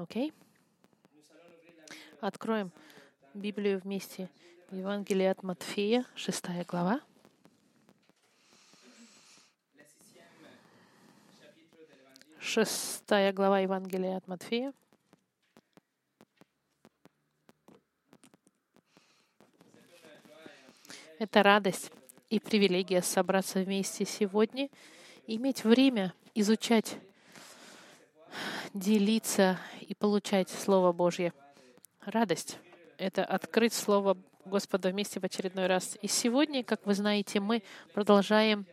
Окей? Откроем Библию вместе. Евангелие от Матфея, шестая глава. Шестая глава Евангелия от Матфея. Это радость и привилегия собраться вместе сегодня, иметь время изучать, делиться и получать Слово Божье. Радость — это открыть Слово Господа вместе в очередной раз. И сегодня, как вы знаете, мы продолжаем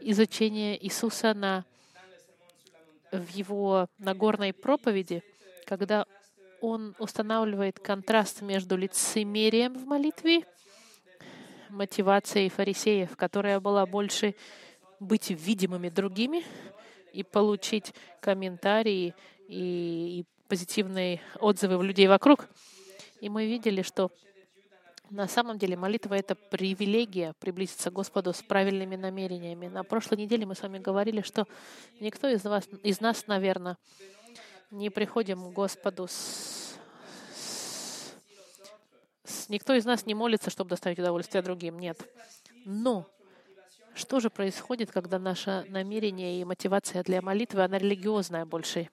изучение Иисуса на, в его Нагорной проповеди, когда он устанавливает контраст между лицемерием в молитве мотивацией фарисеев, которая была больше быть видимыми другими и получить комментарии и, и позитивные отзывы у людей вокруг. И мы видели, что на самом деле молитва — это привилегия приблизиться к Господу с правильными намерениями. На прошлой неделе мы с вами говорили, что никто из, вас, из нас, наверное, не приходим к Господу с Никто из нас не молится, чтобы доставить удовольствие другим. Нет. Но что же происходит, когда наше намерение и мотивация для молитвы, она религиозная больше?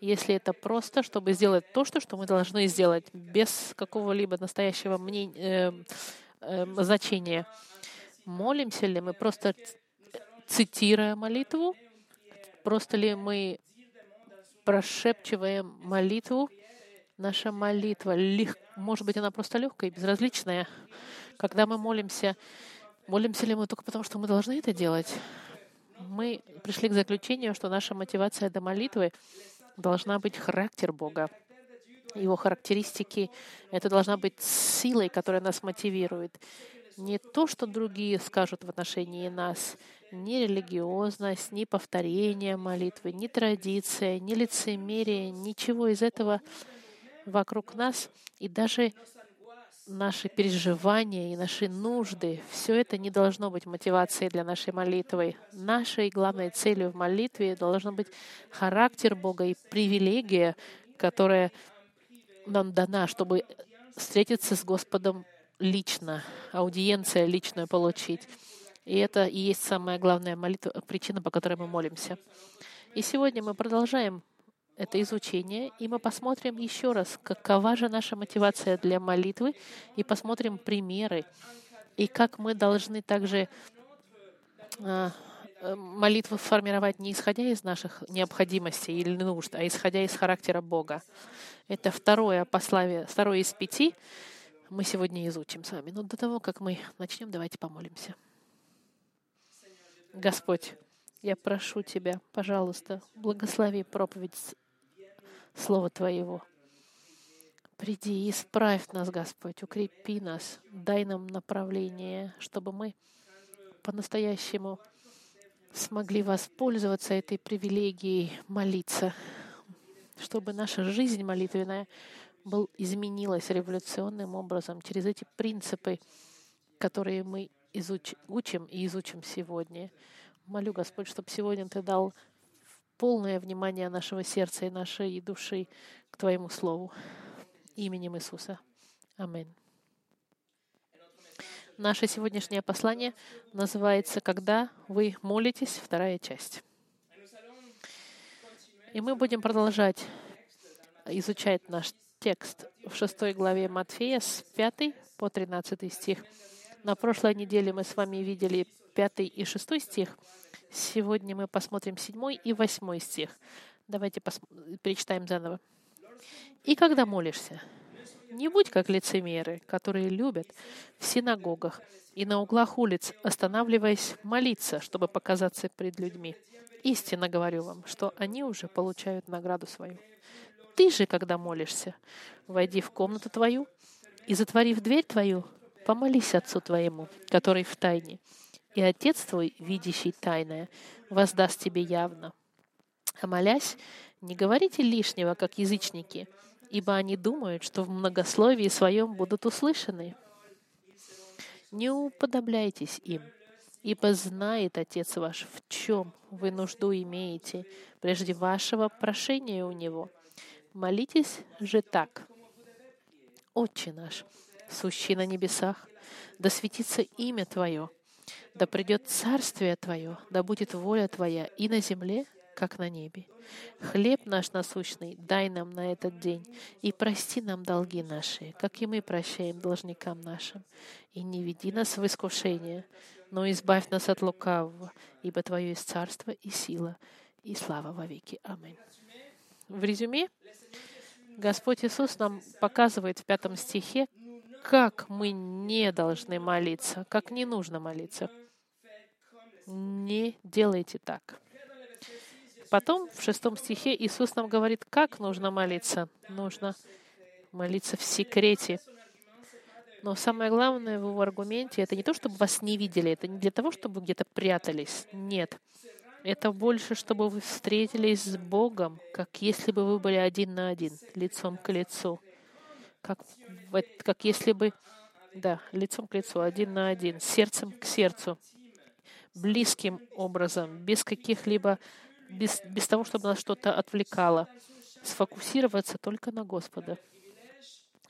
Если это просто, чтобы сделать то, что, что мы должны сделать, без какого-либо настоящего мнения, э, э, значения. Молимся ли мы просто цитируя молитву? Просто ли мы прошепчиваем молитву Наша молитва, лег... может быть, она просто легкая и безразличная. Когда мы молимся, молимся ли мы только потому, что мы должны это делать? Мы пришли к заключению, что наша мотивация до молитвы должна быть характер Бога. Его характеристики — это должна быть силой, которая нас мотивирует. Не то, что другие скажут в отношении нас, ни религиозность, ни повторение молитвы, ни традиция, ни лицемерие, ничего из этого вокруг нас, и даже наши переживания и наши нужды, все это не должно быть мотивацией для нашей молитвы. Нашей главной целью в молитве должен быть характер Бога и привилегия, которая нам дана, чтобы встретиться с Господом лично, аудиенция личную получить. И это и есть самая главная молитва, причина, по которой мы молимся. И сегодня мы продолжаем это изучение, и мы посмотрим еще раз, какова же наша мотивация для молитвы, и посмотрим примеры, и как мы должны также а, э, молитву формировать не исходя из наших необходимостей или нужд, а исходя из характера Бога. Это второе послание, второе из пяти мы сегодня изучим с вами. Но до того, как мы начнем, давайте помолимся. Господь, я прошу Тебя, пожалуйста, благослови проповедь Слова Твоего. Приди и исправь нас, Господь, укрепи нас, дай нам направление, чтобы мы по-настоящему смогли воспользоваться этой привилегией молиться, чтобы наша жизнь молитвенная был, изменилась революционным образом через эти принципы, которые мы изуч, учим и изучим сегодня. Молю, Господь, чтобы сегодня Ты дал полное внимание нашего сердца и нашей души к Твоему Слову. Именем Иисуса. Аминь. Наше сегодняшнее послание называется «Когда вы молитесь», вторая часть. И мы будем продолжать изучать наш текст в шестой главе Матфея с 5 по 13 стих. На прошлой неделе мы с вами видели 5 и 6 стих — Сегодня мы посмотрим седьмой и восьмой стих. Давайте пос... перечитаем заново. «И когда молишься, не будь как лицемеры, которые любят в синагогах и на углах улиц, останавливаясь молиться, чтобы показаться пред людьми. Истинно говорю вам, что они уже получают награду свою. Ты же, когда молишься, войди в комнату твою и, затворив дверь твою, помолись Отцу твоему, который в тайне, и Отец твой, видящий тайное, воздаст тебе явно. А молясь, не говорите лишнего, как язычники, ибо они думают, что в многословии своем будут услышаны. Не уподобляйтесь им, ибо знает Отец ваш, в чем вы нужду имеете, прежде вашего прошения у Него. Молитесь же так. Отче наш, сущий на небесах, да светится имя Твое, да придет царствие Твое, да будет воля Твоя и на земле, как на небе. Хлеб наш насущный дай нам на этот день, и прости нам долги наши, как и мы прощаем должникам нашим. И не веди нас в искушение, но избавь нас от лукавого, ибо Твое есть царство и сила, и слава во веки. Аминь. В резюме, Господь Иисус нам показывает в пятом стихе, как мы не должны молиться, как не нужно молиться. Не делайте так. Потом в шестом стихе Иисус нам говорит, как нужно молиться. Нужно молиться в секрете. Но самое главное в его аргументе — это не то, чтобы вас не видели, это не для того, чтобы вы где-то прятались. Нет. Это больше, чтобы вы встретились с Богом, как если бы вы были один на один, лицом к лицу. Как, как если бы, да, лицом к лицу, один на один, сердцем к сердцу, близким образом, без каких-либо без, без того, чтобы нас что-то отвлекало. Сфокусироваться только на Господа.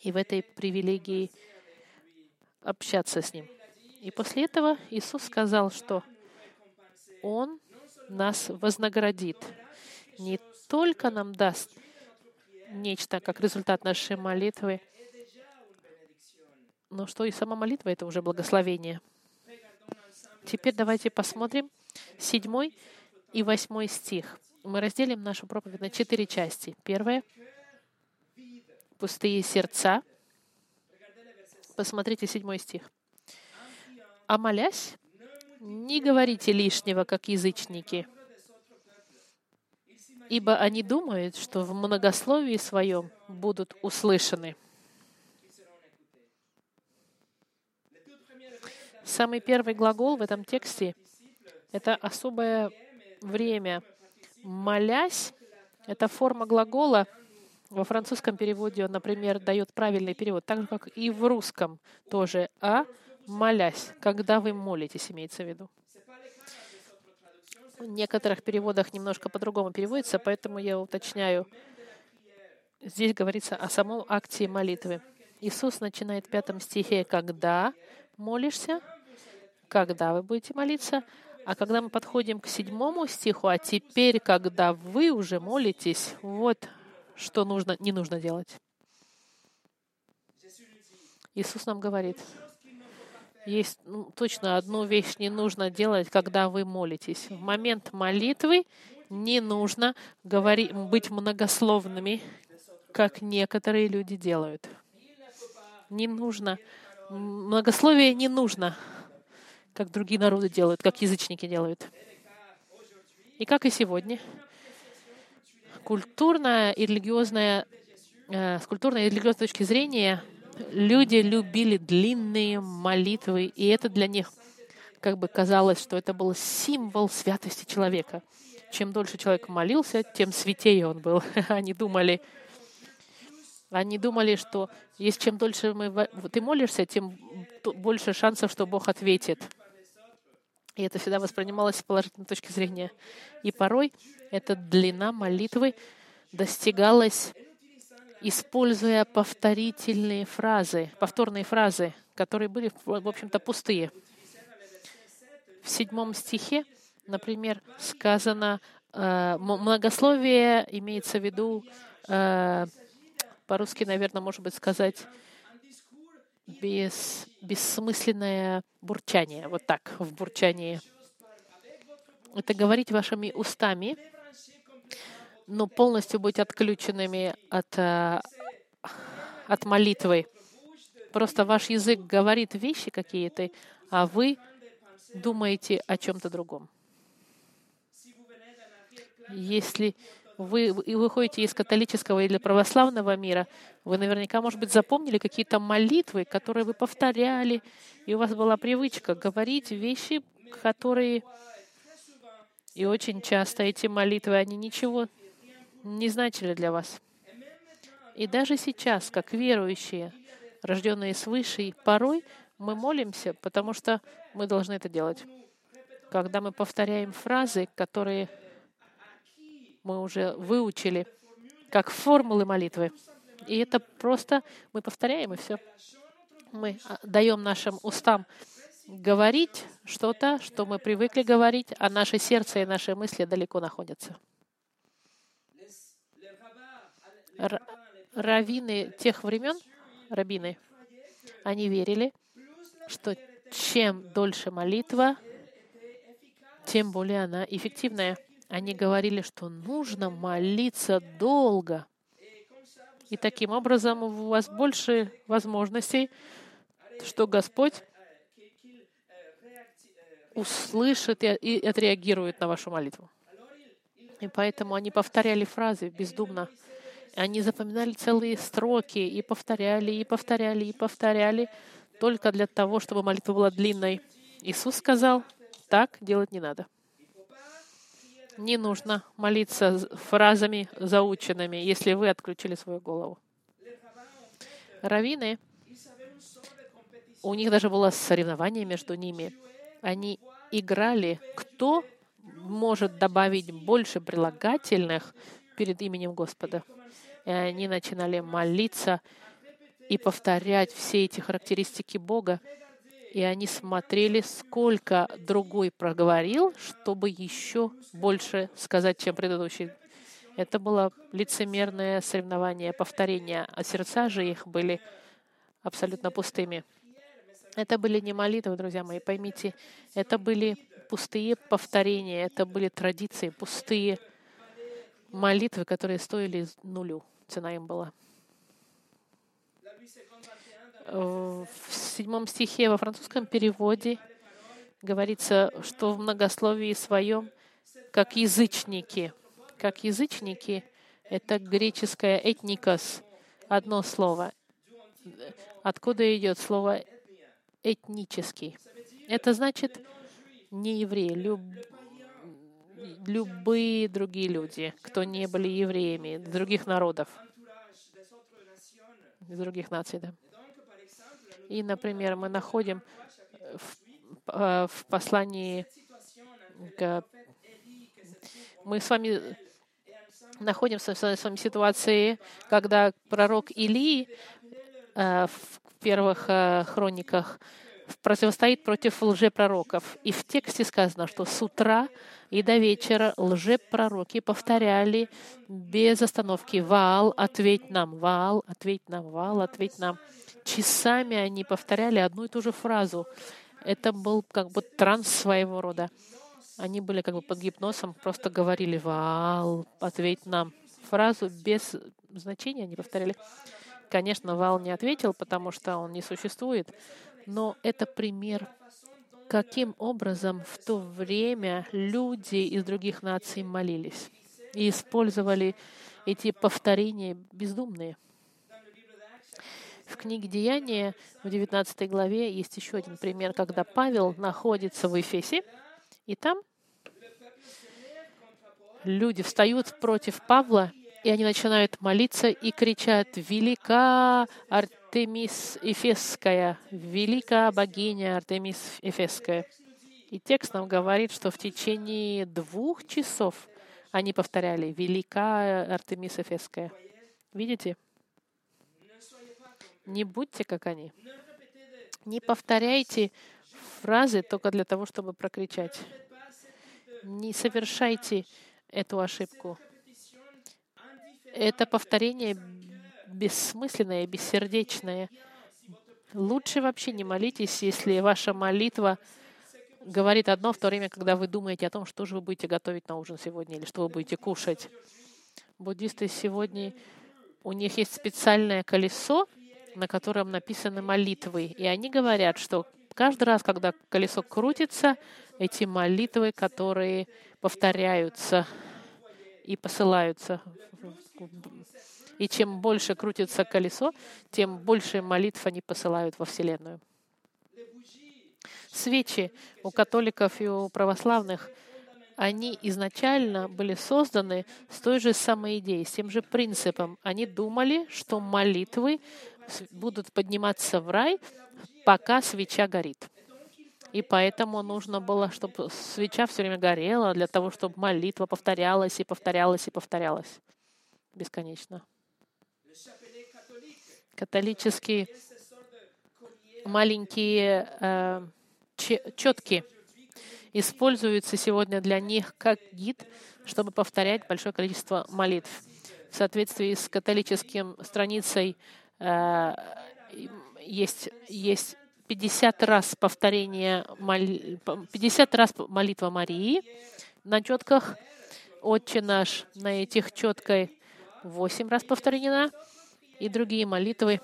И в этой привилегии общаться с Ним. И после этого Иисус сказал, что Он нас вознаградит. Не только нам даст нечто как результат нашей молитвы, но что и сама молитва — это уже благословение. Теперь давайте посмотрим седьмой и восьмой стих. Мы разделим нашу проповедь на четыре части. Первое — пустые сердца. Посмотрите седьмой стих. «А молясь, не говорите лишнего, как язычники, ибо они думают, что в многословии своем будут услышаны». Самый первый глагол в этом тексте — это особое время. Молясь — это форма глагола. Во французском переводе он, например, дает правильный перевод, так же, как и в русском тоже. А молясь, когда вы молитесь, имеется в виду. В некоторых переводах немножко по-другому переводится, поэтому я уточняю. Здесь говорится о самом акте молитвы. Иисус начинает в пятом стихе, когда молишься, когда вы будете молиться, а когда мы подходим к седьмому стиху, а теперь, когда вы уже молитесь, вот что нужно, не нужно делать. Иисус нам говорит, есть ну, точно одну вещь не нужно делать, когда вы молитесь. В момент молитвы не нужно говорить, быть многословными, как некоторые люди делают. Не нужно. Многословие не нужно как другие народы делают, как язычники делают. И как и сегодня, культурная и религиозная, э, с культурной и религиозной точки зрения люди любили длинные молитвы, и это для них как бы казалось, что это был символ святости человека. Чем дольше человек молился, тем святее он был. Они думали, они думали, что если чем дольше мы, ты молишься, тем больше шансов, что Бог ответит. И это всегда воспринималось с положительной точки зрения. И порой эта длина молитвы достигалась, используя повторительные фразы, повторные фразы, которые были, в общем-то, пустые. В седьмом стихе, например, сказано, э, многословие имеется в виду, э, по-русски, наверное, может быть, сказать, без, бессмысленное бурчание, вот так, в бурчании. Это говорить вашими устами, но полностью быть отключенными от, э, от молитвы. Просто ваш язык говорит вещи какие-то, а вы думаете о чем-то другом. Если вы выходите из католического или православного мира, вы наверняка, может быть, запомнили какие-то молитвы, которые вы повторяли, и у вас была привычка говорить вещи, которые... И очень часто эти молитвы, они ничего не значили для вас. И даже сейчас, как верующие, рожденные свыше, порой мы молимся, потому что мы должны это делать. Когда мы повторяем фразы, которые мы уже выучили, как формулы молитвы. И это просто мы повторяем, и все. Мы а, даем нашим устам говорить что-то, что мы привыкли говорить, а наше сердце и наши мысли далеко находятся. Раввины тех времен, рабины, они верили, что чем дольше молитва, тем более она эффективная. Они говорили, что нужно молиться долго. И таким образом у вас больше возможностей, что Господь услышит и отреагирует на вашу молитву. И поэтому они повторяли фразы бездумно. Они запоминали целые строки и повторяли, и повторяли, и повторяли, только для того, чтобы молитва была длинной. Иисус сказал, так делать не надо. Не нужно молиться фразами заученными, если вы отключили свою голову. Равины, у них даже было соревнование между ними. Они играли, кто может добавить больше прилагательных перед именем Господа. И они начинали молиться и повторять все эти характеристики Бога. И они смотрели, сколько другой проговорил, чтобы еще больше сказать, чем предыдущий. Это было лицемерное соревнование, повторение, а сердца же их были абсолютно пустыми. Это были не молитвы, друзья мои, поймите, это были пустые повторения, это были традиции, пустые молитвы, которые стоили нулю. Цена им была в седьмом стихе во французском переводе говорится, что в многословии своем, как язычники. Как язычники — это греческое «этникос», одно слово. Откуда идет слово «этнический»? Это значит не евреи, люб... любые другие люди, кто не были евреями, других народов, других наций, да. И, например, мы находим в, э, в послании к... Мы с вами находимся в вами ситуации, когда пророк Илии э, в первых э, хрониках противостоит против лжепророков. И в тексте сказано, что с утра и до вечера лжепророки повторяли без остановки «Ваал, ответь нам! Ваал, ответь нам! Ваал, ответь нам!» часами они повторяли одну и ту же фразу. Это был как бы транс своего рода. Они были как бы под гипнозом, просто говорили «Вал, ответь нам». Фразу без значения они повторяли. Конечно, Вал не ответил, потому что он не существует, но это пример, каким образом в то время люди из других наций молились и использовали эти повторения бездумные. В книге Деяния в 19 главе есть еще один пример, когда Павел находится в Эфесе, и там люди встают против Павла, и они начинают молиться и кричат «Велика Артемис Эфесская! Велика богиня Артемис Эфесская!» И текст нам говорит, что в течение двух часов они повторяли «Велика Артемис Эфесская». Видите? Не будьте как они. Не повторяйте фразы только для того, чтобы прокричать. Не совершайте эту ошибку. Это повторение бессмысленное, бессердечное. Лучше вообще не молитесь, если ваша молитва говорит одно в то время, когда вы думаете о том, что же вы будете готовить на ужин сегодня или что вы будете кушать. Буддисты сегодня, у них есть специальное колесо, на котором написаны молитвы. И они говорят, что каждый раз, когда колесо крутится, эти молитвы, которые повторяются и посылаются. И чем больше крутится колесо, тем больше молитв они посылают во Вселенную. Свечи у католиков и у православных, они изначально были созданы с той же самой идеей, с тем же принципом. Они думали, что молитвы будут подниматься в рай, пока свеча горит. И поэтому нужно было, чтобы свеча все время горела, для того, чтобы молитва повторялась и повторялась и повторялась. бесконечно. Католические маленькие э, четки используются сегодня для них как гид, чтобы повторять большое количество молитв. В соответствии с католическим страницей э, есть, есть 50 раз повторение, 50 раз молитва Марии на четках, Отче наш на этих четкой 8 раз повторена, и другие молитвы,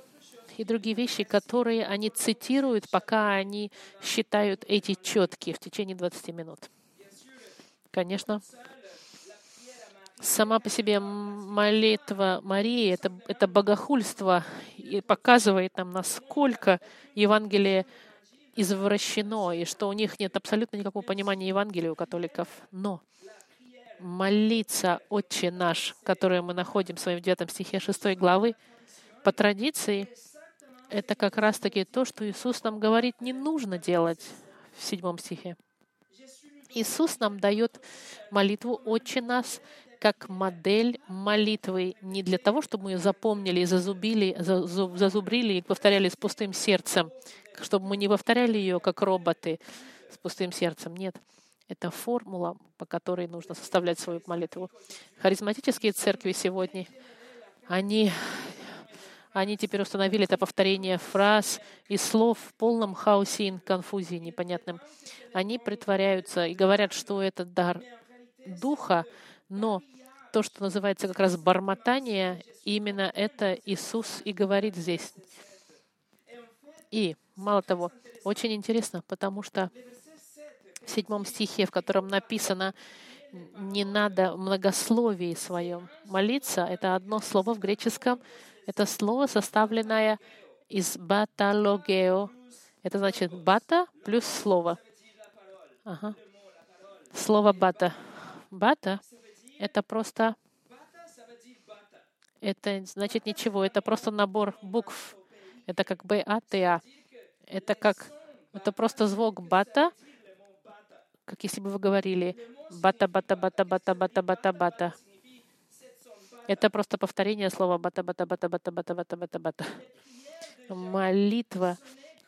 и другие вещи, которые они цитируют, пока они считают эти четкие в течение 20 минут. Конечно, сама по себе молитва Марии это, — это богохульство и показывает нам, насколько Евангелие извращено, и что у них нет абсолютно никакого понимания Евангелия у католиков. Но молиться «Отче наш», который мы находим в своем 9 стихе 6 главы, по традиции, это как раз-таки то, что Иисус нам говорит, не нужно делать в 7 стихе. Иисус нам дает молитву «Отче нас» как модель молитвы не для того, чтобы мы ее запомнили, зазубили, зазубрили и повторяли с пустым сердцем, чтобы мы не повторяли ее как роботы с пустым сердцем. Нет. Это формула, по которой нужно составлять свою молитву. Харизматические церкви сегодня, они, они теперь установили это повторение фраз и слов в полном хаосе и конфузии непонятным. Они притворяются и говорят, что это дар Духа, но то, что называется как раз бормотание, именно это Иисус и говорит здесь. И, мало того, очень интересно, потому что в седьмом стихе, в котором написано «не надо многословии своем молиться», это одно слово в греческом, это слово, составленное из баталогео. Это значит бата плюс слово. Ага. Слово бата. Бата — это просто... Это значит ничего, это просто набор букв. Это как Б, А, Т, А. Это как... Это просто звук бата, как если бы вы говорили бата, бата, бата, бата, бата, бата, бата. Это просто повторение слова бата, бата, бата, бата, бата, бата, бата, бата. Молитва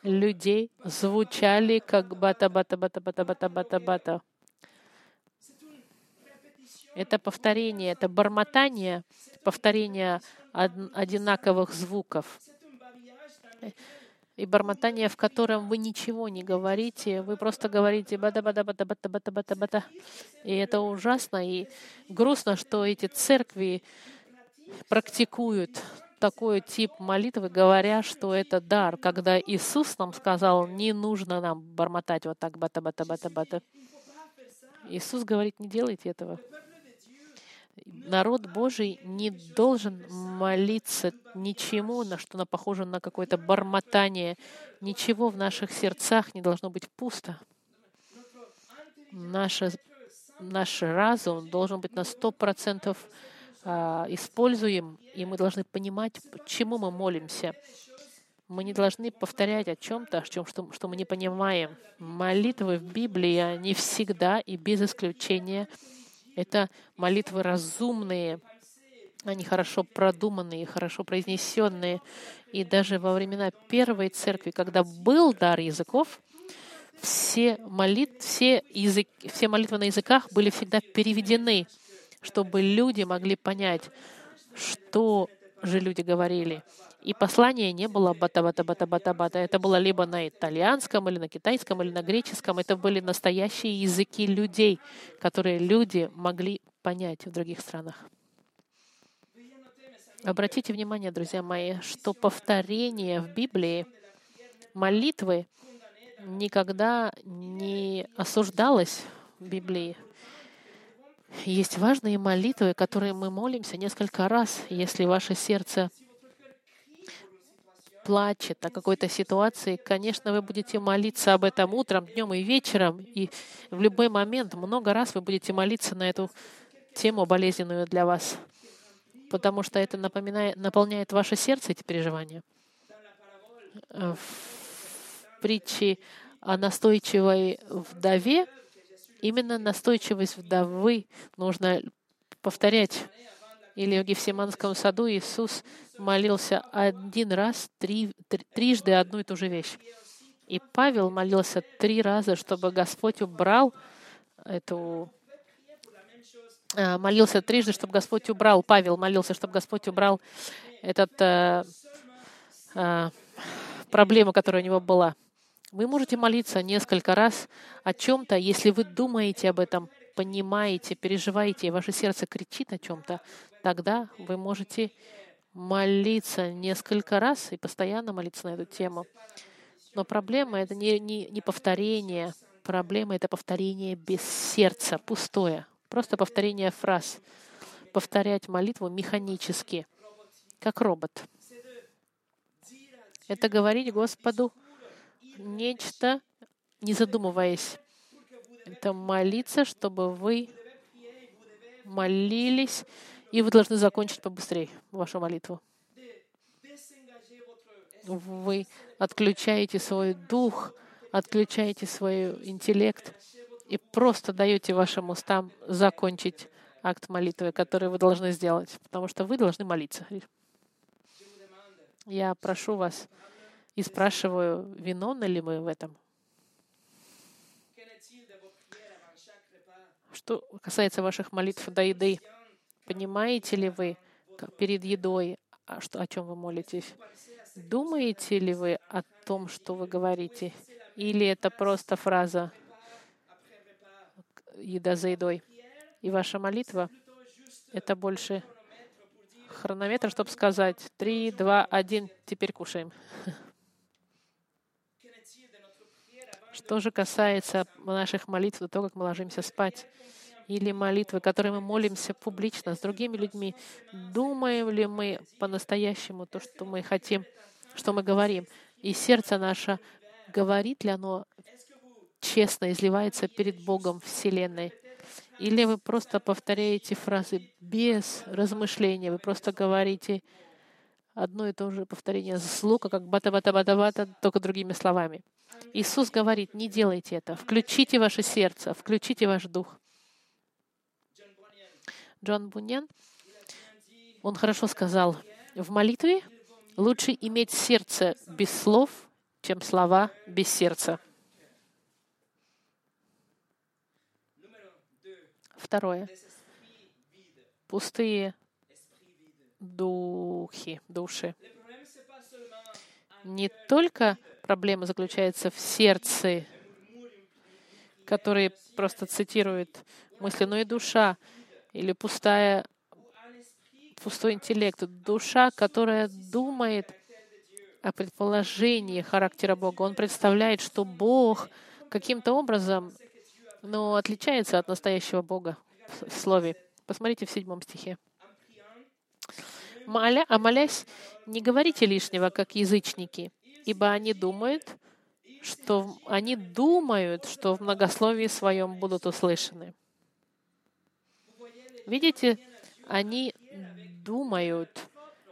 людей звучали как бата, бата, бата, бата, бата, бата, бата. Это повторение, это бормотание, повторение одинаковых звуков и бормотание, в котором вы ничего не говорите, вы просто говорите бата бата бата бата бата бата бата. И это ужасно и грустно, что эти церкви практикуют такой тип молитвы, говоря, что это дар, когда Иисус нам сказал, не нужно нам бормотать вот так бата бата бата бата. Иисус говорит, не делайте этого народ Божий не должен молиться ничему, на что похоже на какое-то бормотание. Ничего в наших сердцах не должно быть пусто. Наша, наш разум должен быть на сто процентов а, используем, и мы должны понимать, почему мы молимся. Мы не должны повторять о чем-то, о чем, что, что мы не понимаем. Молитвы в Библии, они всегда и без исключения — это молитвы разумные, они хорошо продуманные, хорошо произнесенные. И даже во времена первой церкви, когда был дар языков, все, молит, все, язык, все молитвы на языках были всегда переведены, чтобы люди могли понять, что же люди говорили. И послание не было бата-бата-бата-бата-бата. Это было либо на итальянском, или на китайском, или на греческом. Это были настоящие языки людей, которые люди могли понять в других странах. Обратите внимание, друзья мои, что повторение в Библии молитвы никогда не осуждалось в Библии. Есть важные молитвы, которые мы молимся несколько раз, если ваше сердце плачет о какой-то ситуации, конечно, вы будете молиться об этом утром, днем и вечером, и в любой момент, много раз вы будете молиться на эту тему болезненную для вас, потому что это напоминает, наполняет ваше сердце эти переживания. В притче о настойчивой вдове именно настойчивость вдовы нужно повторять Или в Гефсиманском саду Иисус молился один раз, три, три, трижды одну и ту же вещь. И Павел молился три раза, чтобы Господь убрал эту а, молился трижды, чтобы Господь убрал, Павел молился, чтобы Господь убрал этот э, э, проблему, которая у него была. Вы можете молиться несколько раз о чем-то, если вы думаете об этом, понимаете, переживаете, и ваше сердце кричит о чем-то, тогда вы можете молиться несколько раз и постоянно молиться на эту тему. Но проблема — это не, не, не повторение. Проблема — это повторение без сердца, пустое. Просто повторение фраз. Повторять молитву механически, как робот. Это говорить Господу нечто, не задумываясь. Это молиться, чтобы вы молились, и вы должны закончить побыстрее вашу молитву. Вы отключаете свой дух, отключаете свой интеллект и просто даете вашим устам закончить акт молитвы, который вы должны сделать, потому что вы должны молиться. Я прошу вас и спрашиваю, виновны ли мы в этом? Что касается ваших молитв до еды, понимаете ли вы перед едой, а о чем вы молитесь? Думаете ли вы о том, что вы говорите? Или это просто фраза еда за едой. И ваша молитва — это больше хронометр, чтобы сказать «три, два, один, теперь кушаем». Что же касается наших молитв того, как мы ложимся спать, или молитвы, которые мы молимся публично с другими людьми, думаем ли мы по-настоящему то, что мы хотим, что мы говорим, и сердце наше говорит ли оно честно изливается перед Богом Вселенной? Или вы просто повторяете фразы без размышления, вы просто говорите одно и то же повторение слуха, как бата-бата-бата-бата, только другими словами. Иисус говорит, не делайте это. Включите ваше сердце, включите ваш дух. Джон Буньян, он хорошо сказал, в молитве лучше иметь сердце без слов, чем слова без сердца. Второе. Пустые духи, души. Не только проблема заключается в сердце, который просто цитирует мысли, но и душа, или пустая, пустой интеллект, душа, которая думает о предположении характера Бога. Он представляет, что Бог каким-то образом но отличается от настоящего Бога в слове. Посмотрите в седьмом стихе. Моля, а молясь, не говорите лишнего, как язычники, ибо они думают, что они думают, что в многословии своем будут услышаны. Видите, они думают,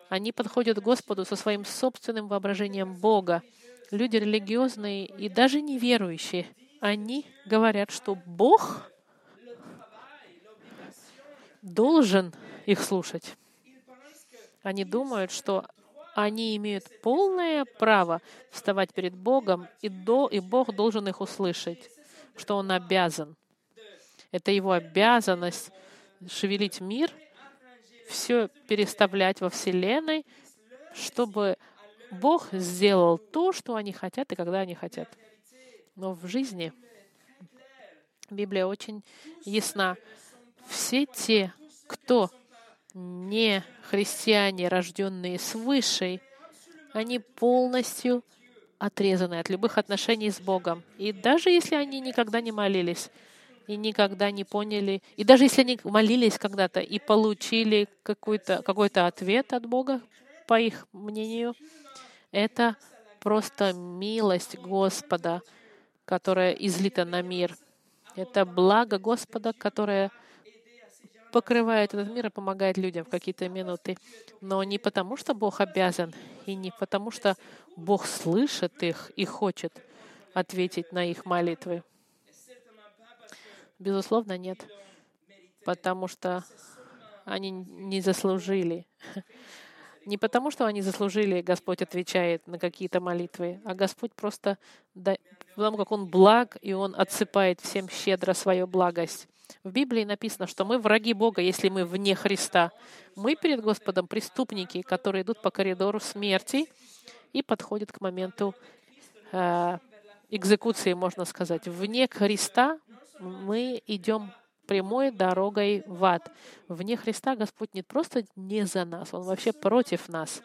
они подходят к Господу со своим собственным воображением Бога. Люди религиозные и даже неверующие они говорят, что Бог должен их слушать. Они думают, что они имеют полное право вставать перед Богом, и, до, и Бог должен их услышать, что Он обязан. Это Его обязанность шевелить мир, все переставлять во Вселенной, чтобы Бог сделал то, что они хотят и когда они хотят. Но в жизни Библия очень ясна. Все те, кто не христиане, рожденные свыше, они полностью отрезаны от любых отношений с Богом. И даже если они никогда не молились, и никогда не поняли, и даже если они молились когда-то и получили какой-то какой ответ от Бога, по их мнению, это просто милость Господа — которая излита на мир. Это благо Господа, которое покрывает этот мир и помогает людям в какие-то минуты. Но не потому, что Бог обязан, и не потому, что Бог слышит их и хочет ответить на их молитвы. Безусловно, нет. Потому что они не заслужили. Не потому, что они заслужили, Господь отвечает на какие-то молитвы, а Господь просто, потому как Он благ, и Он отсыпает всем щедро свою благость. В Библии написано, что мы враги Бога, если мы вне Христа. Мы перед Господом преступники, которые идут по коридору смерти и подходят к моменту э, экзекуции, можно сказать. Вне Христа мы идем прямой дорогой в ад. Вне Христа Господь не просто не за нас, Он вообще против нас.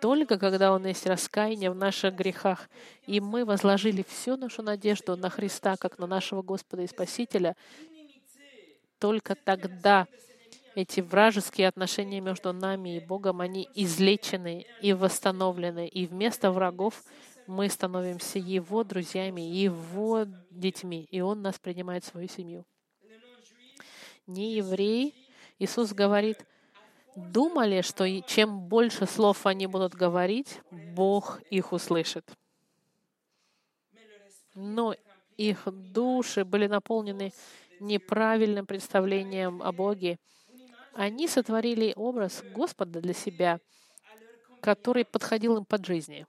Только когда Он есть раскаяние в наших грехах, и мы возложили всю нашу надежду на Христа, как на нашего Господа и Спасителя, только тогда эти вражеские отношения между нами и Богом, они излечены и восстановлены. И вместо врагов мы становимся Его друзьями, Его детьми, и Он нас принимает в свою семью. Не евреи, Иисус говорит, думали, что чем больше слов они будут говорить, Бог их услышит. Но их души были наполнены неправильным представлением о Боге. Они сотворили образ Господа для себя, который подходил им под жизни.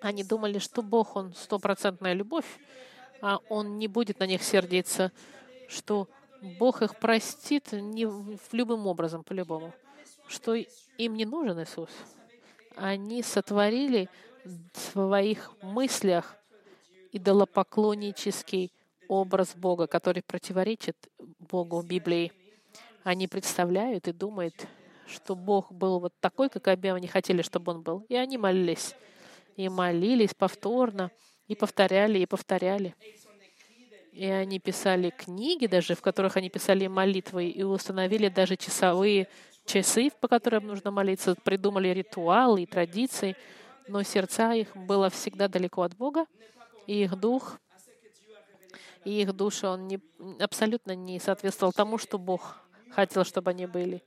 Они думали, что Бог, Он стопроцентная любовь, а Он не будет на них сердиться, что Бог их простит не в любым образом, по-любому, что им не нужен Иисус. Они сотворили в своих мыслях идолопоклоннический образ Бога, который противоречит Богу Библии. Они представляют и думают, что Бог был вот такой, как они хотели, чтобы Он был. И они молились. И молились повторно, и повторяли, и повторяли. И они писали книги даже, в которых они писали молитвы, и установили даже часовые часы, по которым нужно молиться, придумали ритуалы и традиции, но сердца их было всегда далеко от Бога, и их дух и их душа, он не, абсолютно не соответствовал тому, что Бог хотел, чтобы они были.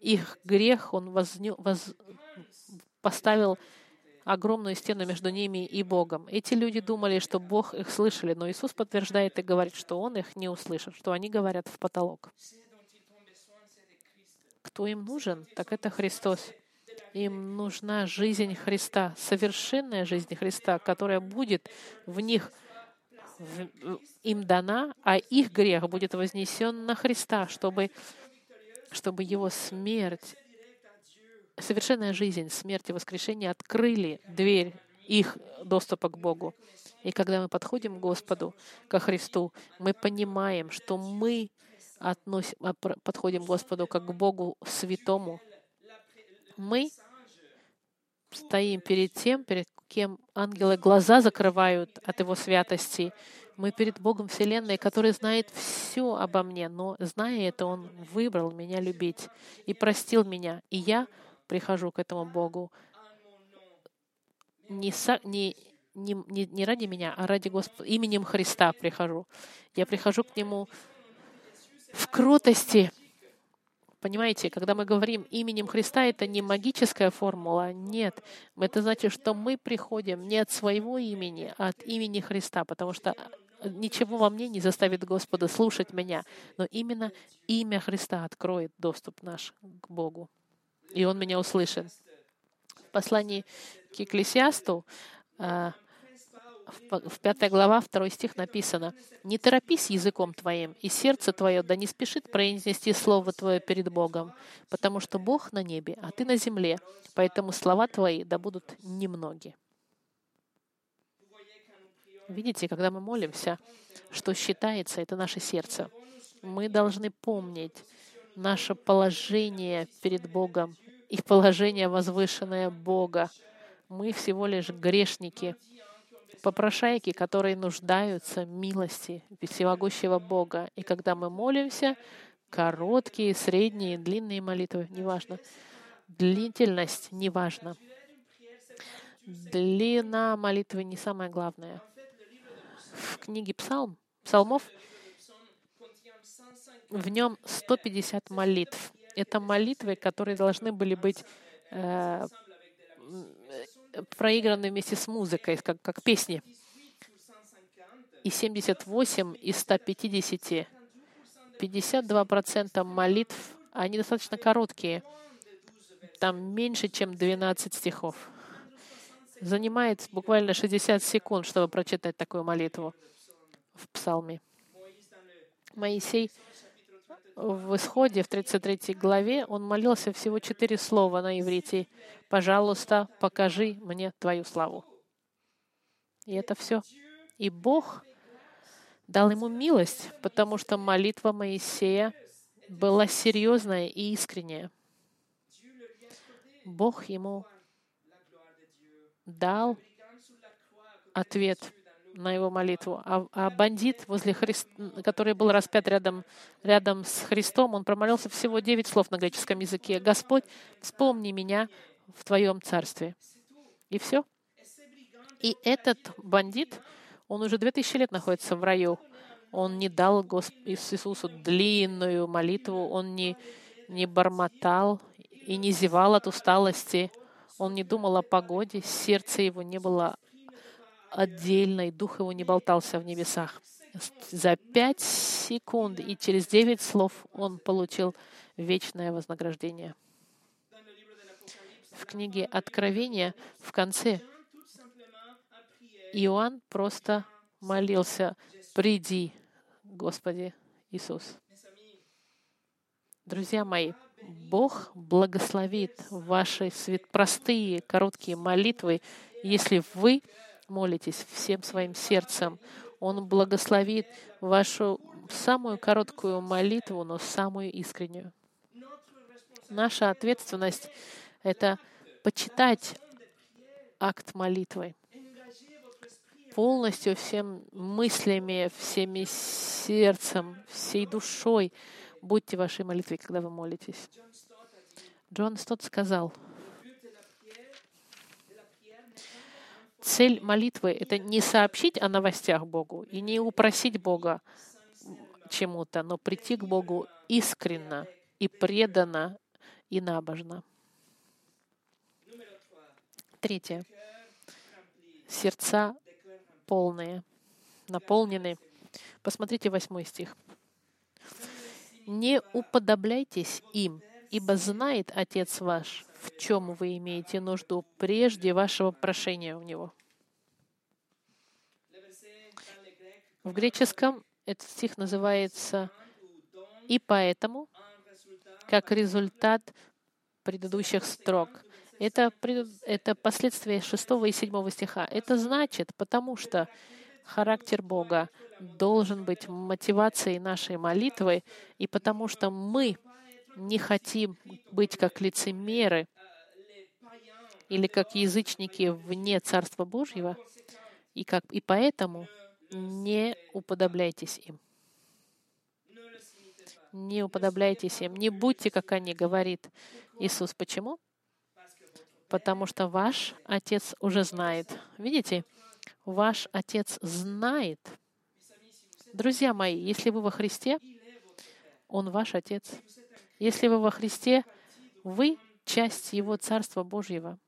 Их грех, он возню, воз, поставил огромную стену между ними и Богом. Эти люди думали, что Бог их слышали, но Иисус подтверждает и говорит, что Он их не услышит, что они говорят в потолок. Кто им нужен? Так это Христос. Им нужна жизнь Христа, совершенная жизнь Христа, которая будет в них им дана, а их грех будет вознесен на Христа, чтобы, чтобы его смерть, совершенная жизнь, смерть и воскрешение открыли дверь их доступа к Богу. И когда мы подходим к Господу, ко Христу, мы понимаем, что мы относим, а, подходим к Господу как к Богу святому. Мы стоим перед тем, перед кем ангелы глаза закрывают от Его святости. Мы перед Богом Вселенной, который знает все обо мне, но, зная это, Он выбрал меня любить и простил меня. И я прихожу к этому Богу не, со, не, не, не, не ради меня, а ради Господа, именем Христа прихожу. Я прихожу к Нему в кротости, Понимаете, когда мы говорим именем Христа, это не магическая формула, нет. Это значит, что мы приходим не от своего имени, а от имени Христа, потому что ничего во мне не заставит Господа слушать меня, но именно имя Христа откроет доступ наш к Богу, и Он меня услышит. В послании к Екклесиасту а, в 5 глава, 2 стих написано, «Не торопись языком твоим, и сердце твое да не спешит произнести слово твое перед Богом, потому что Бог на небе, а ты на земле, поэтому слова твои да будут немноги». Видите, когда мы молимся, что считается, это наше сердце. Мы должны помнить наше положение перед Богом и положение возвышенное Бога. Мы всего лишь грешники — попрошайки, которые нуждаются в милости всемогущего Бога. И когда мы молимся, короткие, средние, длинные молитвы, неважно, длительность, неважно. Длина молитвы не самое главное. В книге Псалм, Псалмов в нем 150 молитв. Это молитвы, которые должны были быть э, проиграны вместе с музыкой, как, как песни. И 78 из 150, 52% молитв Они достаточно короткие. Там меньше, чем 12 стихов. Занимает буквально 60 секунд, чтобы прочитать такую молитву в псалме. Моисей в Исходе, в 33 главе, он молился всего четыре слова на иврите. «Пожалуйста, покажи мне Твою славу». И это все. И Бог дал ему милость, потому что молитва Моисея была серьезная и искренняя. Бог ему дал ответ на его молитву. А, а бандит, возле Христ... который был распят рядом, рядом с Христом, он промолился всего девять слов на греческом языке. «Господь, вспомни меня в Твоем Царстве». И все. И этот бандит, он уже две тысячи лет находится в раю. Он не дал Госп... Иисусу длинную молитву, он не, не бормотал и не зевал от усталости. Он не думал о погоде, сердце его не было отдельно, и дух его не болтался в небесах. За пять секунд и через девять слов он получил вечное вознаграждение. В книге Откровения в конце Иоанн просто молился, «Приди, Господи Иисус». Друзья мои, Бог благословит ваши простые, короткие молитвы, если вы молитесь всем своим сердцем. Он благословит вашу самую короткую молитву, но самую искреннюю. Наша ответственность — это почитать акт молитвы полностью всем мыслями, всеми сердцем, всей душой. Будьте вашей молитвой, когда вы молитесь. Джон Стот сказал, Цель молитвы — это не сообщить о новостях Богу и не упросить Бога чему-то, но прийти к Богу искренно и преданно и набожно. Третье. Сердца полные, наполнены. Посмотрите восьмой стих. «Не уподобляйтесь им, ибо знает Отец ваш, в чем вы имеете нужду прежде вашего прошения у Него. В греческом этот стих называется «и поэтому», как результат предыдущих строк. Это, это последствия 6 и 7 стиха. Это значит, потому что характер Бога должен быть мотивацией нашей молитвы, и потому что мы не хотим быть как лицемеры или как язычники вне Царства Божьего, и, как, и поэтому не уподобляйтесь им. Не уподобляйтесь им, не будьте, как они, говорит Иисус. Почему? Потому что ваш Отец уже знает. Видите? Ваш Отец знает. Друзья мои, если вы во Христе, Он ваш Отец. Если вы во Христе, вы часть Его Царства Божьего.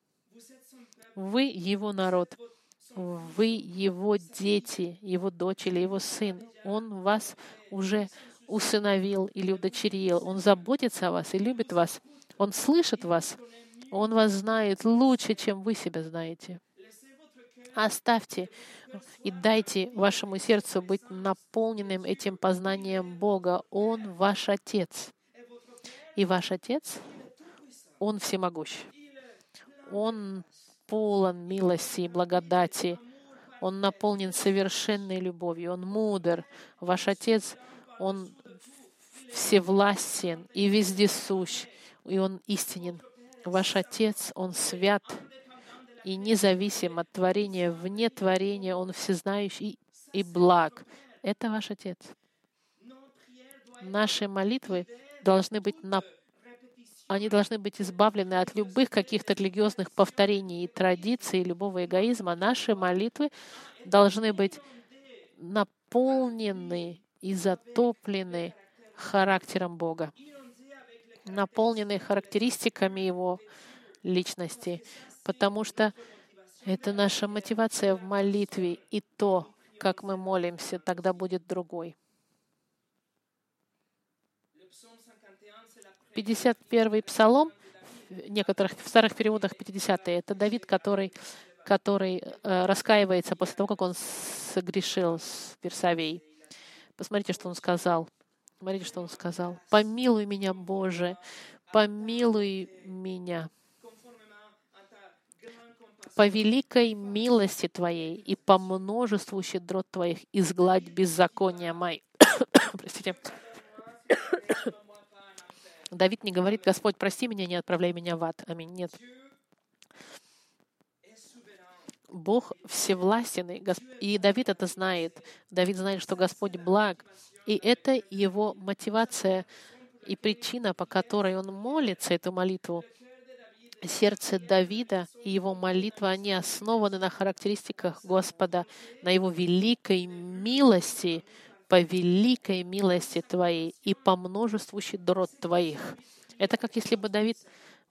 Вы Его народ. Вы Его дети, Его дочь или Его сын. Он вас уже усыновил или удочерил. Он заботится о вас и любит вас. Он слышит вас. Он вас знает лучше, чем вы себя знаете. Оставьте и дайте вашему сердцу быть наполненным этим познанием Бога. Он ваш Отец. И ваш Отец, Он всемогущ. Он полон милости и благодати. Он наполнен совершенной любовью. Он мудр. Ваш Отец, Он всевластен и вездесущ, и Он истинен. Ваш Отец, Он свят и независим от творения, вне творения, Он всезнающий и благ. Это ваш Отец. Наши молитвы должны быть на они должны быть избавлены от любых каких-то религиозных повторений и традиций, и любого эгоизма. Наши молитвы должны быть наполнены и затоплены характером Бога, наполнены характеристиками Его личности, потому что это наша мотивация в молитве, и то, как мы молимся, тогда будет другой. 51-й псалом, в некоторых в старых переводах 50-й, это Давид, который, который э, раскаивается после того, как он согрешил с Персавей. Посмотрите, что он сказал. Смотрите, что он сказал. «Помилуй меня, Боже, помилуй меня по великой милости Твоей и по множеству щедрот Твоих изгладь беззакония мои». Простите. Давид не говорит, Господь, прости меня, не отправляй меня в ад. Аминь. Нет. Бог всевластен, и Давид это знает. Давид знает, что Господь благ. И это его мотивация и причина, по которой он молится эту молитву. Сердце Давида и его молитва, они основаны на характеристиках Господа, на его великой милости, по великой милости Твоей и по множеству щедрот Твоих. Это как если бы Давид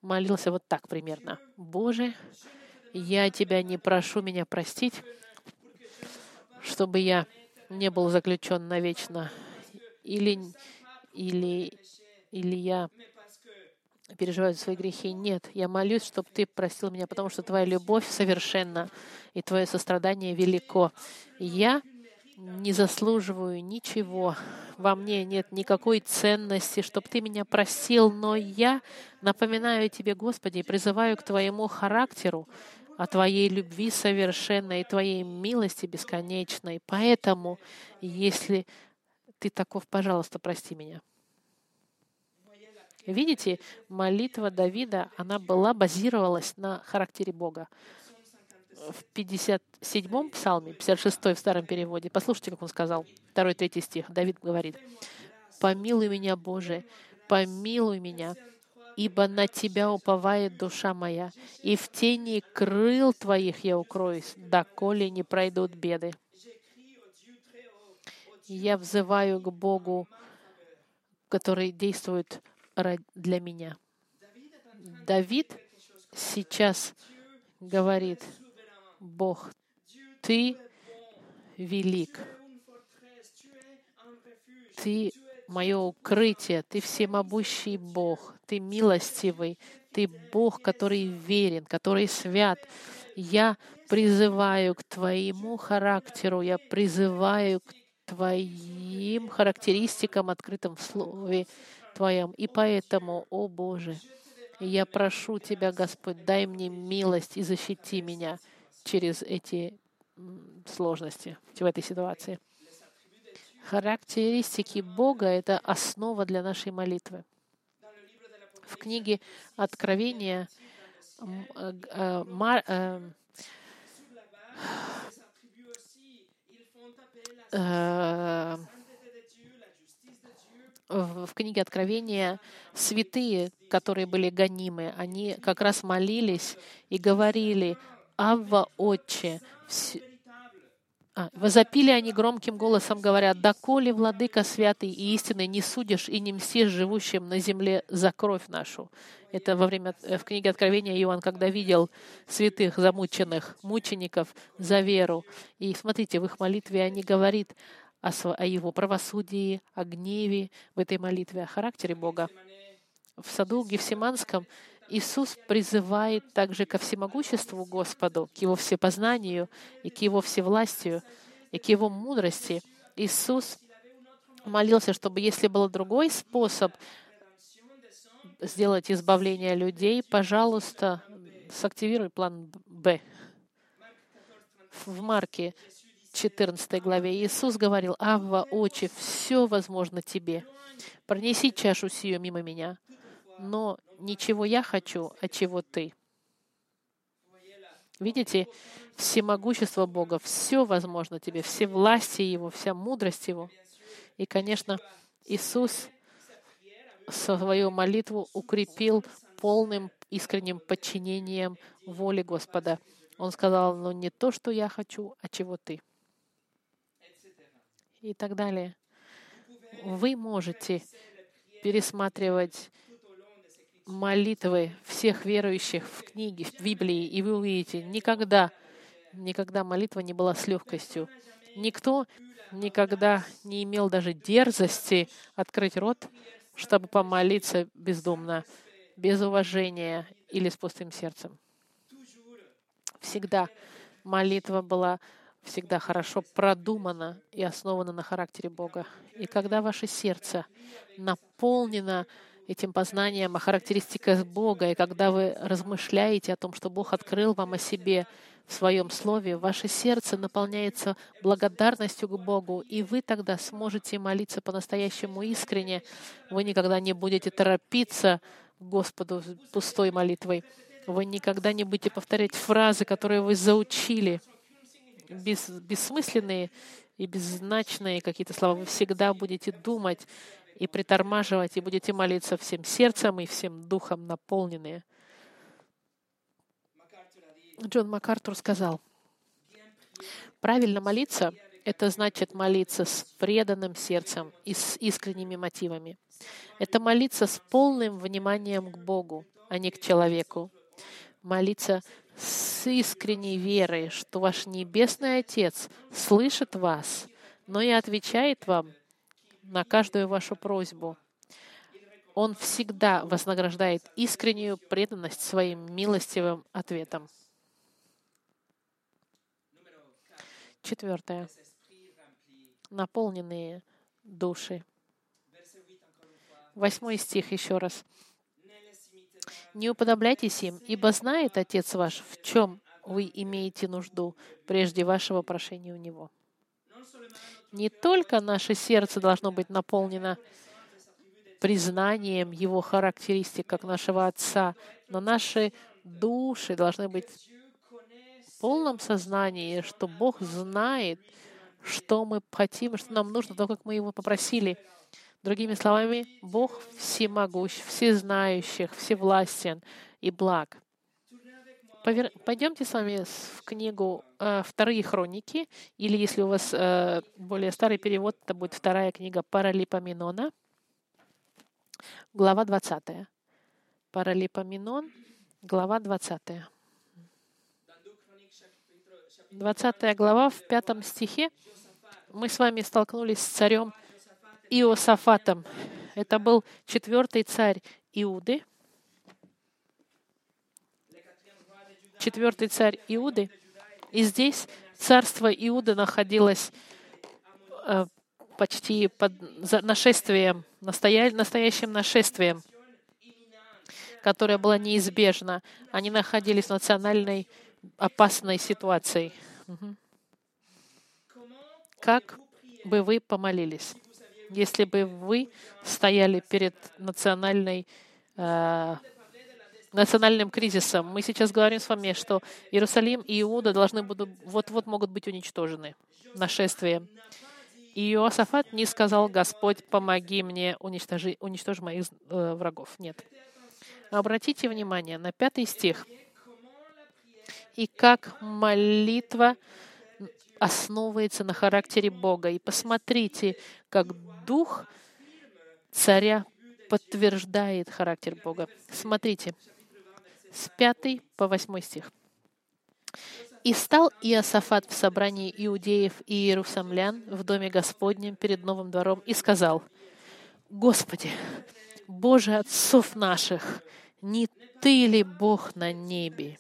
молился вот так примерно. «Боже, я Тебя не прошу меня простить, чтобы я не был заключен навечно, или, или, или я переживаю свои грехи. Нет, я молюсь, чтобы Ты простил меня, потому что Твоя любовь совершенна, и Твое сострадание велико. Я не заслуживаю ничего. Во мне нет никакой ценности, чтобы Ты меня просил, но я напоминаю Тебе, Господи, и призываю к Твоему характеру, о Твоей любви совершенной и Твоей милости бесконечной. Поэтому, если Ты таков, пожалуйста, прости меня. Видите, молитва Давида, она была, базировалась на характере Бога в 57-м псалме, 56 в старом переводе, послушайте, как он сказал, 2-3 стих, Давид говорит, «Помилуй меня, Боже, помилуй меня, ибо на Тебя уповает душа моя, и в тени крыл Твоих я укроюсь, доколе не пройдут беды». Я взываю к Богу, который действует для меня. Давид сейчас говорит, Бог, Ты велик. Ты мое укрытие, Ты всемогущий Бог, Ты милостивый, Ты Бог, который верен, который свят. Я призываю к Твоему характеру, я призываю к Твоим характеристикам, открытым в Слове Твоем. И поэтому, о Боже, я прошу Тебя, Господь, дай мне милость и защити меня через эти сложности в этой ситуации. Характеристики Бога — это основа для нашей молитвы. В книге Откровения э, э, э, в книге Откровения святые, которые были гонимы, они как раз молились и говорили Авва, Отче, а, возопили они громким голосом, говоря, «Доколе, Владыка святый и истинный, не судишь и не мстишь живущим на земле за кровь нашу». Это во время, э, в книге Откровения Иоанн, когда видел святых замученных, мучеников за веру. И смотрите, в их молитве они говорят о, о его правосудии, о гневе в этой молитве, о характере Бога. В саду Гефсиманском Иисус призывает также ко всемогуществу Господу, к Его всепознанию и к Его всевластию, и к Его мудрости. Иисус молился, чтобы если был другой способ сделать избавление людей, пожалуйста, сактивируй план Б. В Марке 14 главе Иисус говорил, «Авва, очи, все возможно тебе. Пронеси чашу сию мимо меня, но ничего я хочу, а чего ты. Видите, всемогущество Бога, все возможно тебе, все власти Его, вся мудрость Его. И, конечно, Иисус свою молитву укрепил полным искренним подчинением воле Господа. Он сказал, но не то, что я хочу, а чего ты. И так далее. Вы можете пересматривать молитвы всех верующих в книге, в Библии, и вы увидите, никогда, никогда молитва не была с легкостью. Никто никогда не имел даже дерзости открыть рот чтобы помолиться бездумно, без уважения или с пустым сердцем. Всегда молитва была всегда хорошо продумана и основана на характере Бога. И когда ваше сердце наполнено этим познанием о характеристиках Бога, и когда вы размышляете о том, что Бог открыл вам о себе в своем слове, ваше сердце наполняется благодарностью к Богу, и вы тогда сможете молиться по-настоящему искренне. Вы никогда не будете торопиться к Господу пустой молитвой. Вы никогда не будете повторять фразы, которые вы заучили, бес, бессмысленные и беззначные какие-то слова. Вы всегда будете думать и притормаживать, и будете молиться всем сердцем и всем духом наполненные. Джон МакАртур сказал, правильно молиться — это значит молиться с преданным сердцем и с искренними мотивами. Это молиться с полным вниманием к Богу, а не к человеку. Молиться с искренней верой, что ваш Небесный Отец слышит вас, но и отвечает вам на каждую вашу просьбу. Он всегда вознаграждает искреннюю преданность своим милостивым ответам. Четвертое. Наполненные души. Восьмой стих еще раз. «Не уподобляйтесь им, ибо знает Отец ваш, в чем вы имеете нужду прежде вашего прошения у Него». Не только наше сердце должно быть наполнено признанием Его характеристик, как нашего Отца, но наши души должны быть в полном сознании, что Бог знает, что мы хотим, что нам нужно, то, как мы Его попросили. Другими словами, Бог всемогущ, всезнающих, всевластен и благ. Пойдемте с вами в книгу э, «Вторые хроники», или если у вас э, более старый перевод, это будет вторая книга Паралипоменона, глава 20. Паралипоменон, глава 20. 20 глава в пятом стихе мы с вами столкнулись с царем Иосафатом. Это был четвертый царь Иуды, четвертый царь Иуды. И здесь царство Иуды находилось э, почти под нашествием, настоящим нашествием, которое было неизбежно. Они находились в национальной опасной ситуации. Как бы вы помолились, если бы вы стояли перед национальной э, национальным кризисом. Мы сейчас говорим с вами, что Иерусалим и Иуда должны будут, вот-вот могут быть уничтожены нашествием. И Иосафат не сказал, Господь, помоги мне, уничтожи, уничтожь моих э, врагов. Нет. Обратите внимание на пятый стих. И как молитва основывается на характере Бога. И посмотрите, как дух царя подтверждает характер Бога. Смотрите, с 5 по 8 стих. «И стал Иосафат в собрании иудеев и иерусалимлян в доме Господнем перед новым двором и сказал, «Господи, Боже отцов наших, не Ты ли Бог на небе?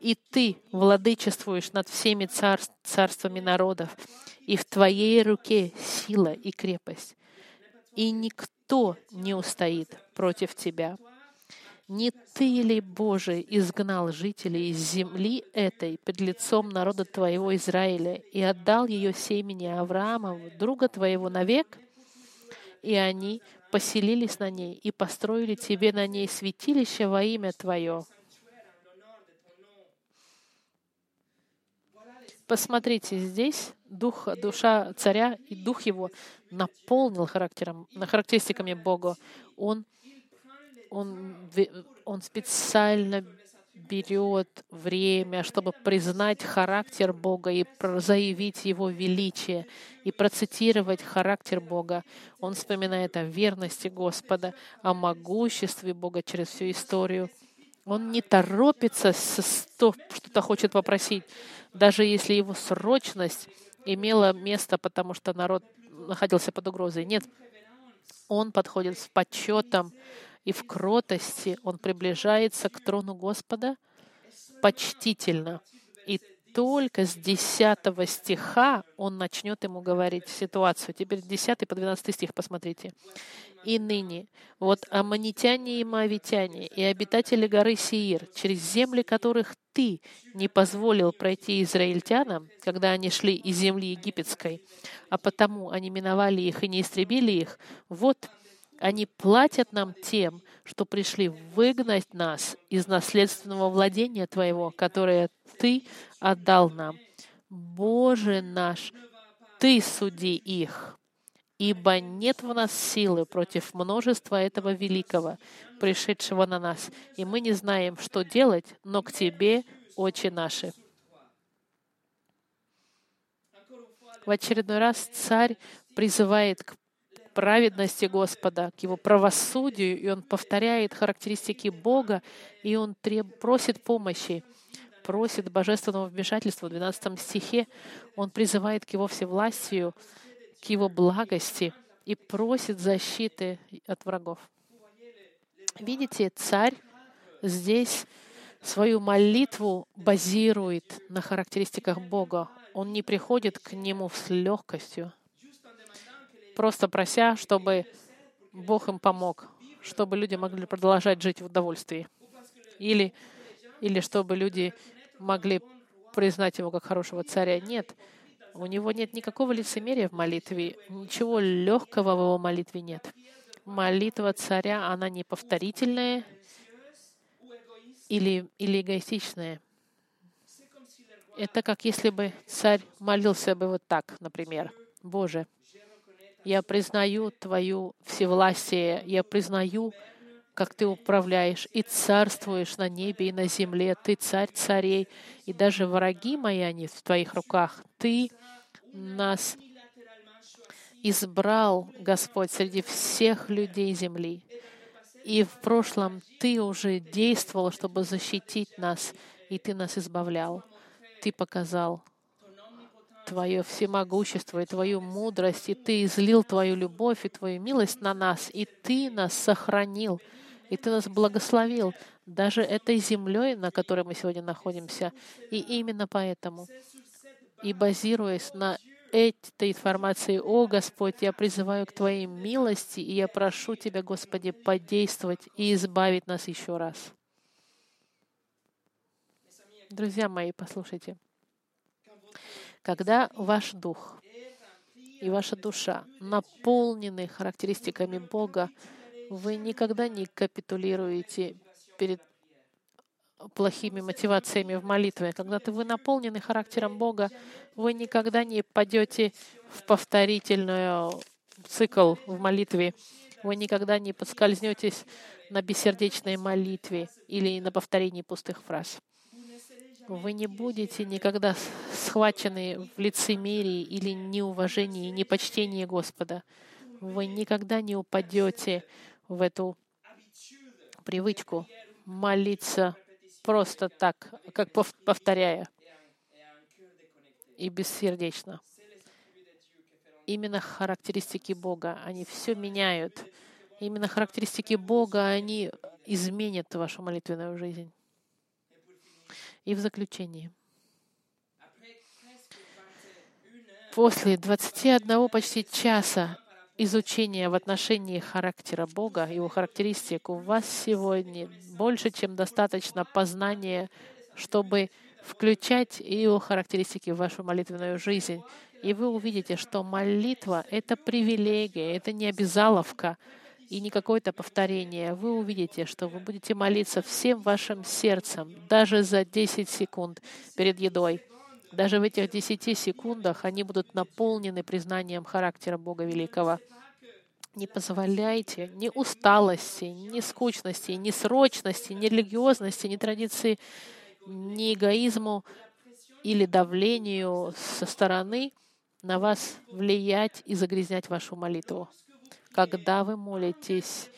И Ты владычествуешь над всеми цар царствами народов, и в Твоей руке сила и крепость, и никто не устоит против Тебя. Не ты ли, Боже, изгнал жителей из земли этой пред лицом народа Твоего Израиля и отдал ее семени Авраамову, друга Твоего, навек? И они поселились на ней и построили Тебе на ней святилище во имя Твое. Посмотрите, здесь дух, душа царя и дух его наполнил характером, характеристиками Бога. Он он, он специально берет время, чтобы признать характер Бога и заявить Его величие, и процитировать характер Бога. Он вспоминает о верности Господа, о могуществе Бога через всю историю. Он не торопится что-то хочет попросить, даже если его срочность имела место, потому что народ находился под угрозой. Нет, Он подходит с почетом и в кротости. Он приближается к трону Господа почтительно. И только с 10 стиха он начнет ему говорить ситуацию. Теперь 10 по 12 стих посмотрите. «И ныне, вот аммонитяне и моавитяне, и обитатели горы Сиир, через земли которых ты не позволил пройти израильтянам, когда они шли из земли египетской, а потому они миновали их и не истребили их, вот они платят нам тем, что пришли выгнать нас из наследственного владения Твоего, которое Ты отдал нам. Боже наш, Ты суди их, ибо нет в нас силы против множества этого великого, пришедшего на нас, и мы не знаем, что делать, но к Тебе, очи наши. В очередной раз царь призывает к праведности Господа, к Его правосудию, и он повторяет характеристики Бога, и он треб... просит помощи, просит божественного вмешательства. В 12 стихе он призывает к Его всевластию, к Его благости и просит защиты от врагов. Видите, царь здесь свою молитву базирует на характеристиках Бога. Он не приходит к Нему с легкостью, просто прося, чтобы Бог им помог, чтобы люди могли продолжать жить в удовольствии. Или, или чтобы люди могли признать его как хорошего царя. Нет, у него нет никакого лицемерия в молитве, ничего легкого в его молитве нет. Молитва царя, она не повторительная или, или эгоистичная. Это как если бы царь молился бы вот так, например. «Боже, я признаю Твою всевластие, я признаю, как Ты управляешь и царствуешь на небе и на земле. Ты царь царей, и даже враги мои, они в Твоих руках. Ты нас избрал, Господь, среди всех людей земли. И в прошлом Ты уже действовал, чтобы защитить нас, и Ты нас избавлял. Ты показал Твое всемогущество и Твою мудрость, и Ты излил Твою любовь и Твою милость на нас, и Ты нас сохранил, и Ты нас благословил даже этой землей, на которой мы сегодня находимся. И именно поэтому, и базируясь на этой информации, о Господь, я призываю к Твоей милости, и я прошу Тебя, Господи, подействовать и избавить нас еще раз. Друзья мои, послушайте. Когда ваш дух и ваша душа наполнены характеристиками Бога, вы никогда не капитулируете перед плохими мотивациями в молитве. Когда ты вы наполнены характером Бога, вы никогда не пойдете в повторительную цикл в молитве. Вы никогда не подскользнетесь на бессердечной молитве или на повторении пустых фраз. Вы не будете никогда схвачены в лицемерии или неуважении, непочтении Господа. Вы никогда не упадете в эту привычку молиться просто так, как повторяя и бессердечно. Именно характеристики Бога, они все меняют. Именно характеристики Бога, они изменят вашу молитвенную жизнь. И в заключение. После 21 почти часа изучения в отношении характера Бога, его характеристик, у вас сегодня больше, чем достаточно познания, чтобы включать его характеристики в вашу молитвенную жизнь. И вы увидите, что молитва — это привилегия, это не обязаловка, и не какое-то повторение, вы увидите, что вы будете молиться всем вашим сердцем, даже за 10 секунд перед едой. Даже в этих 10 секундах они будут наполнены признанием характера Бога Великого. Не позволяйте ни усталости, ни скучности, ни срочности, ни религиозности, ни традиции, ни эгоизму или давлению со стороны на вас влиять и загрязнять вашу молитву когда вы молитесь,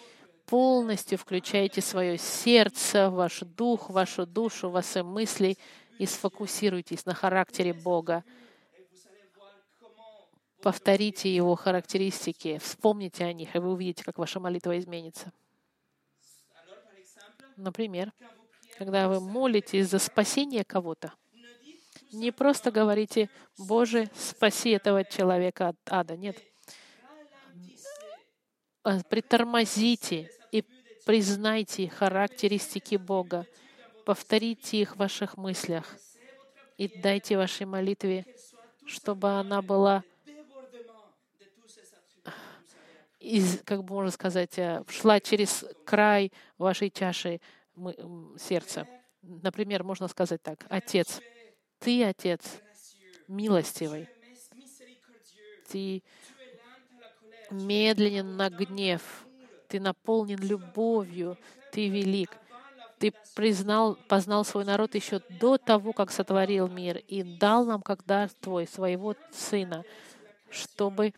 полностью включайте свое сердце, ваш дух, вашу душу, ваши мысли и сфокусируйтесь на характере Бога. Повторите Его характеристики, вспомните о них, и вы увидите, как ваша молитва изменится. Например, когда вы молитесь за спасение кого-то, не просто говорите, Боже, спаси этого человека от ада. Нет. А притормозите и признайте характеристики Бога. Повторите их в ваших мыслях и дайте вашей молитве, чтобы она была из, как бы можно сказать, э, шла через край вашей чаши сердца. Например, можно сказать так, Отец, Ты, Отец, милостивый, Ты медленен на гнев, Ты наполнен любовью, Ты велик. Ты признал, познал свой народ еще до того, как сотворил мир, и дал нам, как дар Твой, своего Сына, чтобы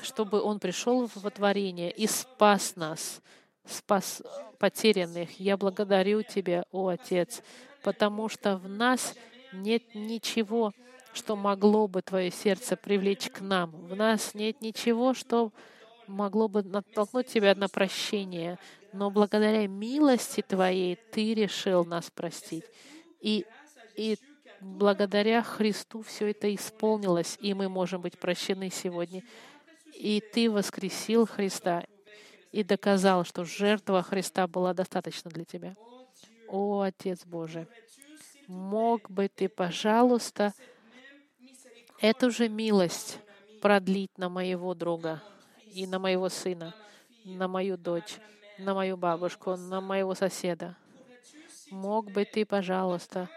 чтобы Он пришел в творение и спас нас, спас потерянных. Я благодарю Тебя, о Отец, потому что в нас нет ничего, что могло бы Твое сердце привлечь к нам. В нас нет ничего, что могло бы натолкнуть Тебя на прощение. Но благодаря милости Твоей Ты решил нас простить. И, и благодаря Христу все это исполнилось, и мы можем быть прощены сегодня и ты воскресил Христа и доказал, что жертва Христа была достаточно для тебя. О, Отец Божий, мог бы ты, пожалуйста, эту же милость продлить на моего друга и на моего сына, на мою дочь, на мою бабушку, на моего соседа. Мог бы ты, пожалуйста,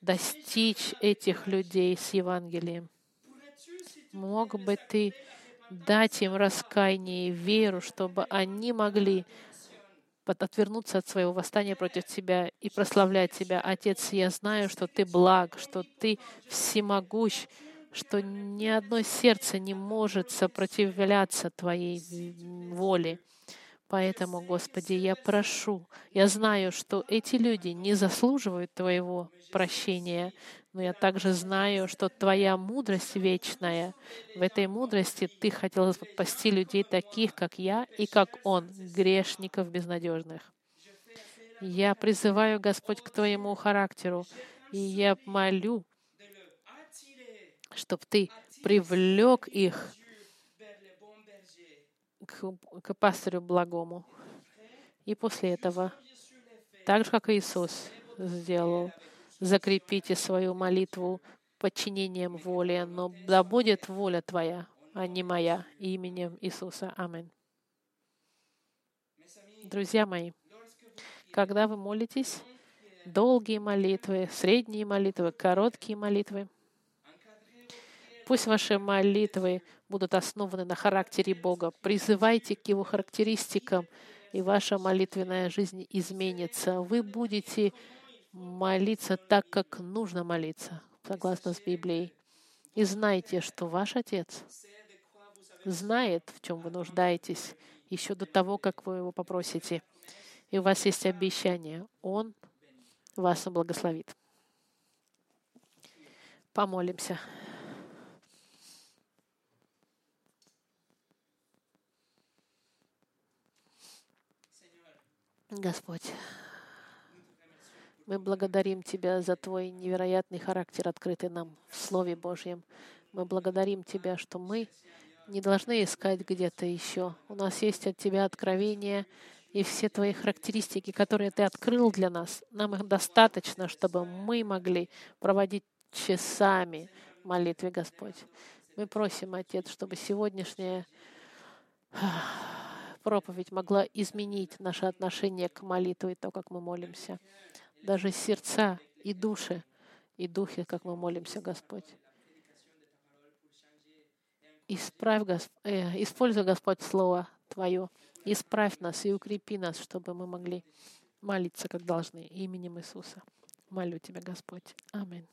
достичь этих людей с Евангелием. Мог бы ты дать им раскаяние и веру, чтобы они могли отвернуться от своего восстания против Тебя и прославлять Тебя. Отец, я знаю, что Ты благ, что Ты всемогущ, что ни одно сердце не может сопротивляться Твоей воле. Поэтому, Господи, я прошу, я знаю, что эти люди не заслуживают Твоего прощения, но я также знаю, что Твоя мудрость вечная. В этой мудрости Ты хотел спасти людей таких, как я и как Он, грешников безнадежных. Я призываю, Господь, к Твоему характеру, и я молю, чтобы Ты привлек их к, к пастырю благому. И после этого, так же, как Иисус сделал, закрепите свою молитву подчинением воле, но да будет воля Твоя, а не моя, именем Иисуса. Аминь. Друзья мои, когда вы молитесь, долгие молитвы, средние молитвы, короткие молитвы, пусть ваши молитвы будут основаны на характере Бога. Призывайте к Его характеристикам, и ваша молитвенная жизнь изменится. Вы будете молиться так, как нужно молиться, согласно с Библией. И знайте, что ваш Отец знает, в чем вы нуждаетесь, еще до того, как вы его попросите. И у вас есть обещание. Он вас благословит. Помолимся. Господь, мы благодарим Тебя за Твой невероятный характер, открытый нам в Слове Божьем. Мы благодарим Тебя, что мы не должны искать где-то еще. У нас есть от Тебя откровения и все Твои характеристики, которые Ты открыл для нас. Нам их достаточно, чтобы мы могли проводить часами молитве, Господь. Мы просим, Отец, чтобы сегодняшняя проповедь могла изменить наше отношение к молитве и то, как мы молимся даже сердца и души, и духи, как мы молимся, Господь. Исправь, Госп... э, используй, Господь, Слово Твое. Исправь нас и укрепи нас, чтобы мы могли молиться, как должны, именем Иисуса. Молю Тебя, Господь. Аминь.